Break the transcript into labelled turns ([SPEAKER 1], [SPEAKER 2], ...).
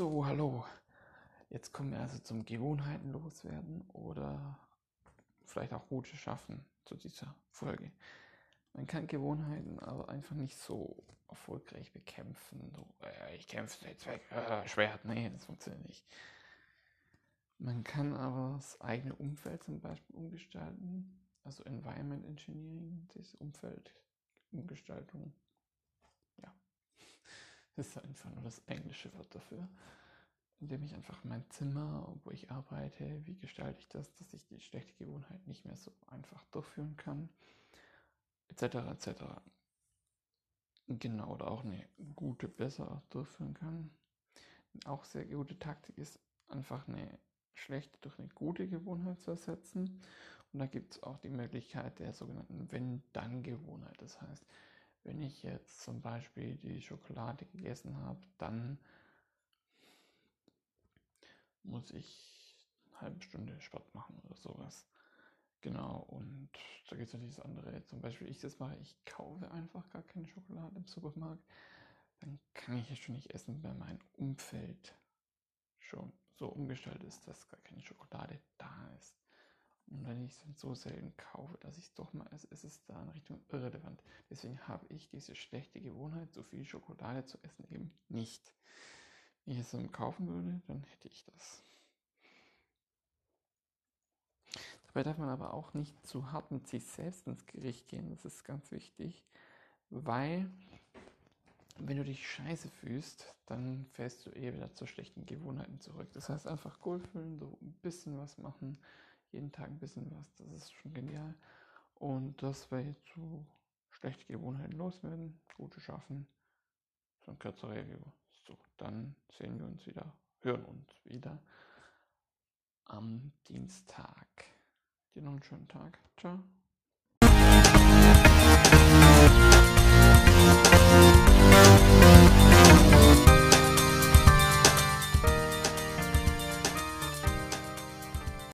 [SPEAKER 1] hallo. Jetzt kommen wir also zum Gewohnheiten loswerden oder vielleicht auch gute schaffen zu dieser Folge. Man kann Gewohnheiten aber einfach nicht so erfolgreich bekämpfen. So, äh, ich kämpfe jetzt weg, äh, Schwert, nee, das funktioniert nicht. Man kann aber das eigene Umfeld zum Beispiel umgestalten, also Environment Engineering, das Umfeld Umgestaltung. Ja, ist einfach nur das englische Wort dafür indem ich einfach mein Zimmer, wo ich arbeite, wie gestalte ich das, dass ich die schlechte Gewohnheit nicht mehr so einfach durchführen kann, etc. etc. Genau, oder auch eine gute besser durchführen kann. Auch sehr gute Taktik ist einfach eine schlechte durch eine gute Gewohnheit zu ersetzen. Und da gibt es auch die Möglichkeit der sogenannten Wenn-Dann-Gewohnheit. Das heißt, wenn ich jetzt zum Beispiel die Schokolade gegessen habe, dann muss ich eine halbe Stunde Sport machen oder sowas. Genau, und da gibt es natürlich das andere. Zum Beispiel, ich das mache, ich kaufe einfach gar keine Schokolade im Supermarkt. Dann kann ich es schon nicht essen, weil mein Umfeld schon so umgestellt ist, dass gar keine Schokolade da ist. Und wenn ich es so selten kaufe, dass ich es doch mal esse, ist es da in Richtung irrelevant. Deswegen habe ich diese schlechte Gewohnheit, so viel Schokolade zu essen, eben nicht ich es kaufen würde, dann hätte ich das. Dabei darf man aber auch nicht zu hart mit sich selbst ins Gericht gehen. Das ist ganz wichtig, weil wenn du dich scheiße fühlst, dann fällst du eh wieder zu schlechten Gewohnheiten zurück. Das heißt einfach füllen, so ein bisschen was machen, jeden Tag ein bisschen was, das ist schon genial. Und das wäre jetzt so schlechte Gewohnheiten loswerden, gute schaffen, so ein kürzerer Review. So, dann sehen wir uns wieder, hören uns wieder am Dienstag. Dir noch einen schönen Tag. Ciao.